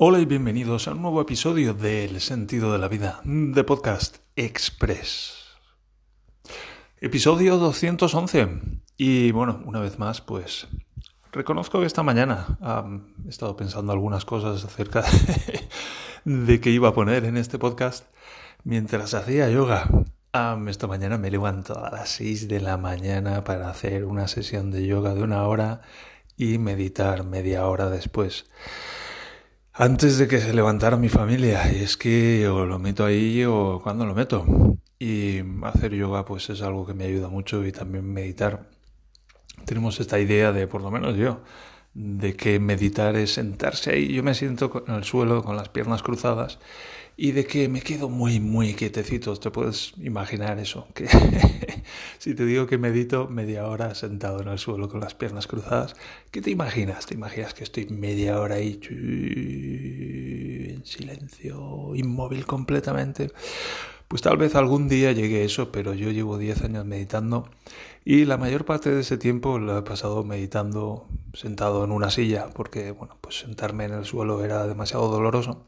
Hola y bienvenidos a un nuevo episodio de El sentido de la vida, de Podcast Express. Episodio 211. Y bueno, una vez más, pues reconozco que esta mañana he estado pensando algunas cosas acerca de, de qué iba a poner en este podcast mientras hacía yoga. esta mañana me levanto a las 6 de la mañana para hacer una sesión de yoga de una hora y meditar media hora después antes de que se levantara mi familia. Y es que o lo meto ahí o cuando lo meto. Y hacer yoga pues es algo que me ayuda mucho y también meditar. Tenemos esta idea de, por lo menos yo, de que meditar es sentarse ahí. Yo me siento en el suelo con las piernas cruzadas y de que me quedo muy, muy quietecito. Te puedes imaginar eso. Que si te digo que medito media hora sentado en el suelo con las piernas cruzadas, ¿qué te imaginas? ¿Te imaginas que estoy media hora ahí en silencio, inmóvil completamente? Pues tal vez algún día llegue eso, pero yo llevo 10 años meditando y la mayor parte de ese tiempo lo he pasado meditando sentado en una silla, porque bueno, pues sentarme en el suelo era demasiado doloroso.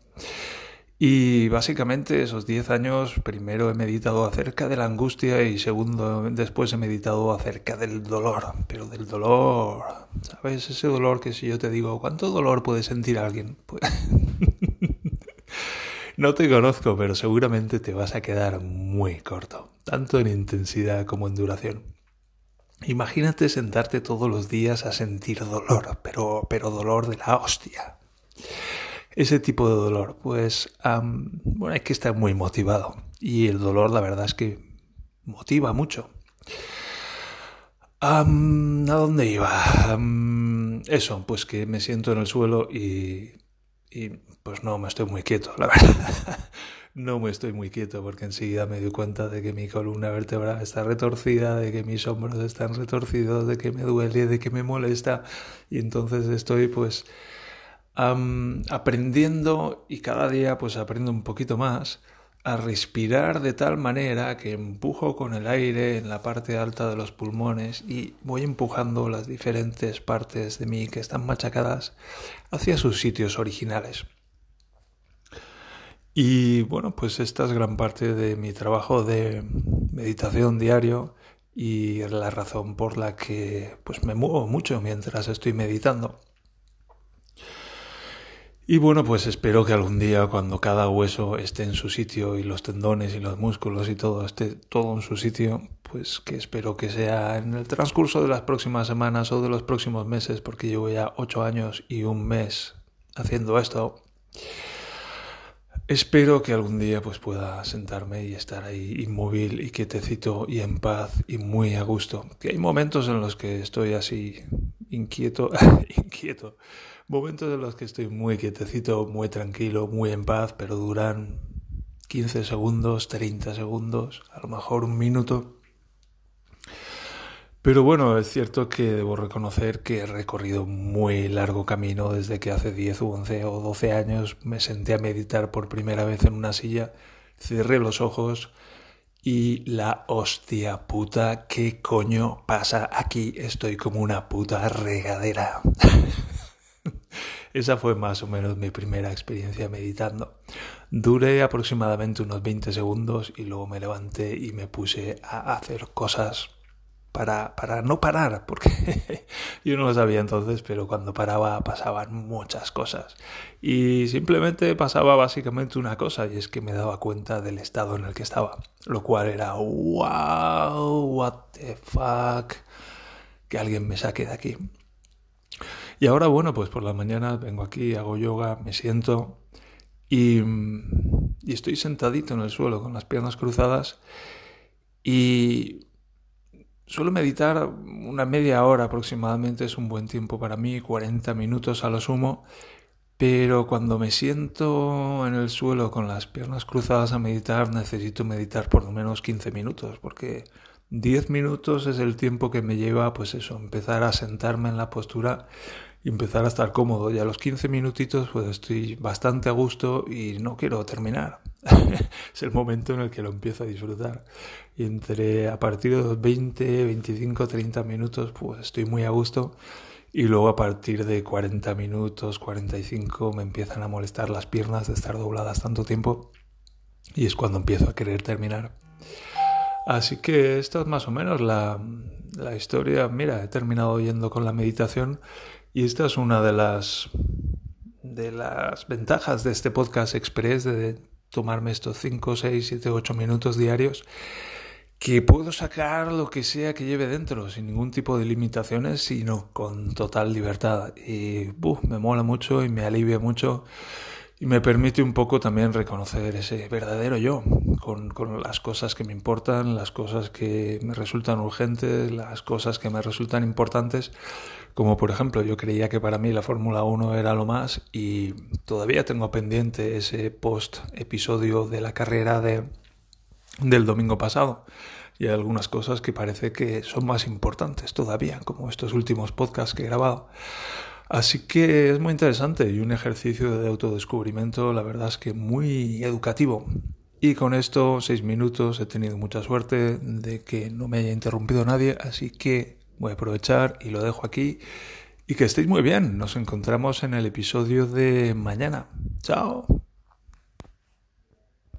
Y básicamente esos 10 años, primero he meditado acerca de la angustia y segundo, después he meditado acerca del dolor, pero del dolor, ¿sabes? Ese dolor que si yo te digo, ¿cuánto dolor puede sentir alguien? Pues... no te conozco, pero seguramente te vas a quedar muy corto, tanto en intensidad como en duración. Imagínate sentarte todos los días a sentir dolor, pero, pero dolor de la hostia ese tipo de dolor? Pues, bueno, hay que estar muy motivado. Y el dolor, la verdad es que motiva mucho. ¿A dónde iba? eso, pues que me siento en el suelo y, y pues no me estoy muy quieto, la verdad. no me estoy muy quieto porque enseguida me doy cuenta de que mi columna vertebral está retorcida, de que mis hombros están retorcidos, de que me duele, de que me molesta y entonces estoy pues aprendiendo y cada día pues aprendo un poquito más a respirar de tal manera que empujo con el aire en la parte alta de los pulmones y voy empujando las diferentes partes de mí que están machacadas hacia sus sitios originales. Y bueno, pues esta es gran parte de mi trabajo de meditación diario y la razón por la que pues me muevo mucho mientras estoy meditando. Y bueno, pues espero que algún día cuando cada hueso esté en su sitio y los tendones y los músculos y todo esté todo en su sitio, pues que espero que sea en el transcurso de las próximas semanas o de los próximos meses, porque llevo ya ocho años y un mes haciendo esto. Espero que algún día pues pueda sentarme y estar ahí inmóvil y quietecito y en paz y muy a gusto. Que hay momentos en los que estoy así inquieto, inquieto Momentos en los que estoy muy quietecito, muy tranquilo, muy en paz, pero duran 15 segundos, 30 segundos, a lo mejor un minuto. Pero bueno, es cierto que debo reconocer que he recorrido muy largo camino desde que hace 10 o 11 o 12 años me senté a meditar por primera vez en una silla, cerré los ojos y la hostia puta, ¿qué coño pasa aquí? Estoy como una puta regadera. Esa fue más o menos mi primera experiencia meditando. Duré aproximadamente unos 20 segundos y luego me levanté y me puse a hacer cosas para, para no parar, porque yo no lo sabía entonces, pero cuando paraba pasaban muchas cosas. Y simplemente pasaba básicamente una cosa, y es que me daba cuenta del estado en el que estaba, lo cual era, wow, what the fuck, que alguien me saque de aquí. Y ahora, bueno, pues por la mañana vengo aquí, hago yoga, me siento y, y estoy sentadito en el suelo con las piernas cruzadas y suelo meditar una media hora aproximadamente, es un buen tiempo para mí, 40 minutos a lo sumo, pero cuando me siento en el suelo con las piernas cruzadas a meditar, necesito meditar por lo menos 15 minutos, porque 10 minutos es el tiempo que me lleva, pues eso, empezar a sentarme en la postura y empezar a estar cómodo. Y a los 15 minutitos pues estoy bastante a gusto y no quiero terminar. es el momento en el que lo empiezo a disfrutar. Y entre a partir de los 20, 25, 30 minutos pues estoy muy a gusto y luego a partir de 40 minutos, 45 me empiezan a molestar las piernas de estar dobladas tanto tiempo y es cuando empiezo a querer terminar. Así que esta es más o menos la, la historia. Mira, he terminado yendo con la meditación y esta es una de las de las ventajas de este podcast express de tomarme estos 5, 6, 7, 8 minutos diarios que puedo sacar lo que sea que lleve dentro, sin ningún tipo de limitaciones, sino con total libertad. Y me mola mucho y me alivia mucho y me permite un poco también reconocer ese verdadero yo, con, con, las cosas que me importan, las cosas que me resultan urgentes, las cosas que me resultan importantes, como por ejemplo yo creía que para mí la Fórmula 1 era lo más y todavía tengo pendiente ese post episodio de la carrera de del domingo pasado. Y hay algunas cosas que parece que son más importantes todavía, como estos últimos podcasts que he grabado. Así que es muy interesante y un ejercicio de autodescubrimiento, la verdad es que muy educativo. Y con esto, seis minutos, he tenido mucha suerte de que no me haya interrumpido nadie, así que voy a aprovechar y lo dejo aquí. Y que estéis muy bien, nos encontramos en el episodio de mañana. Chao.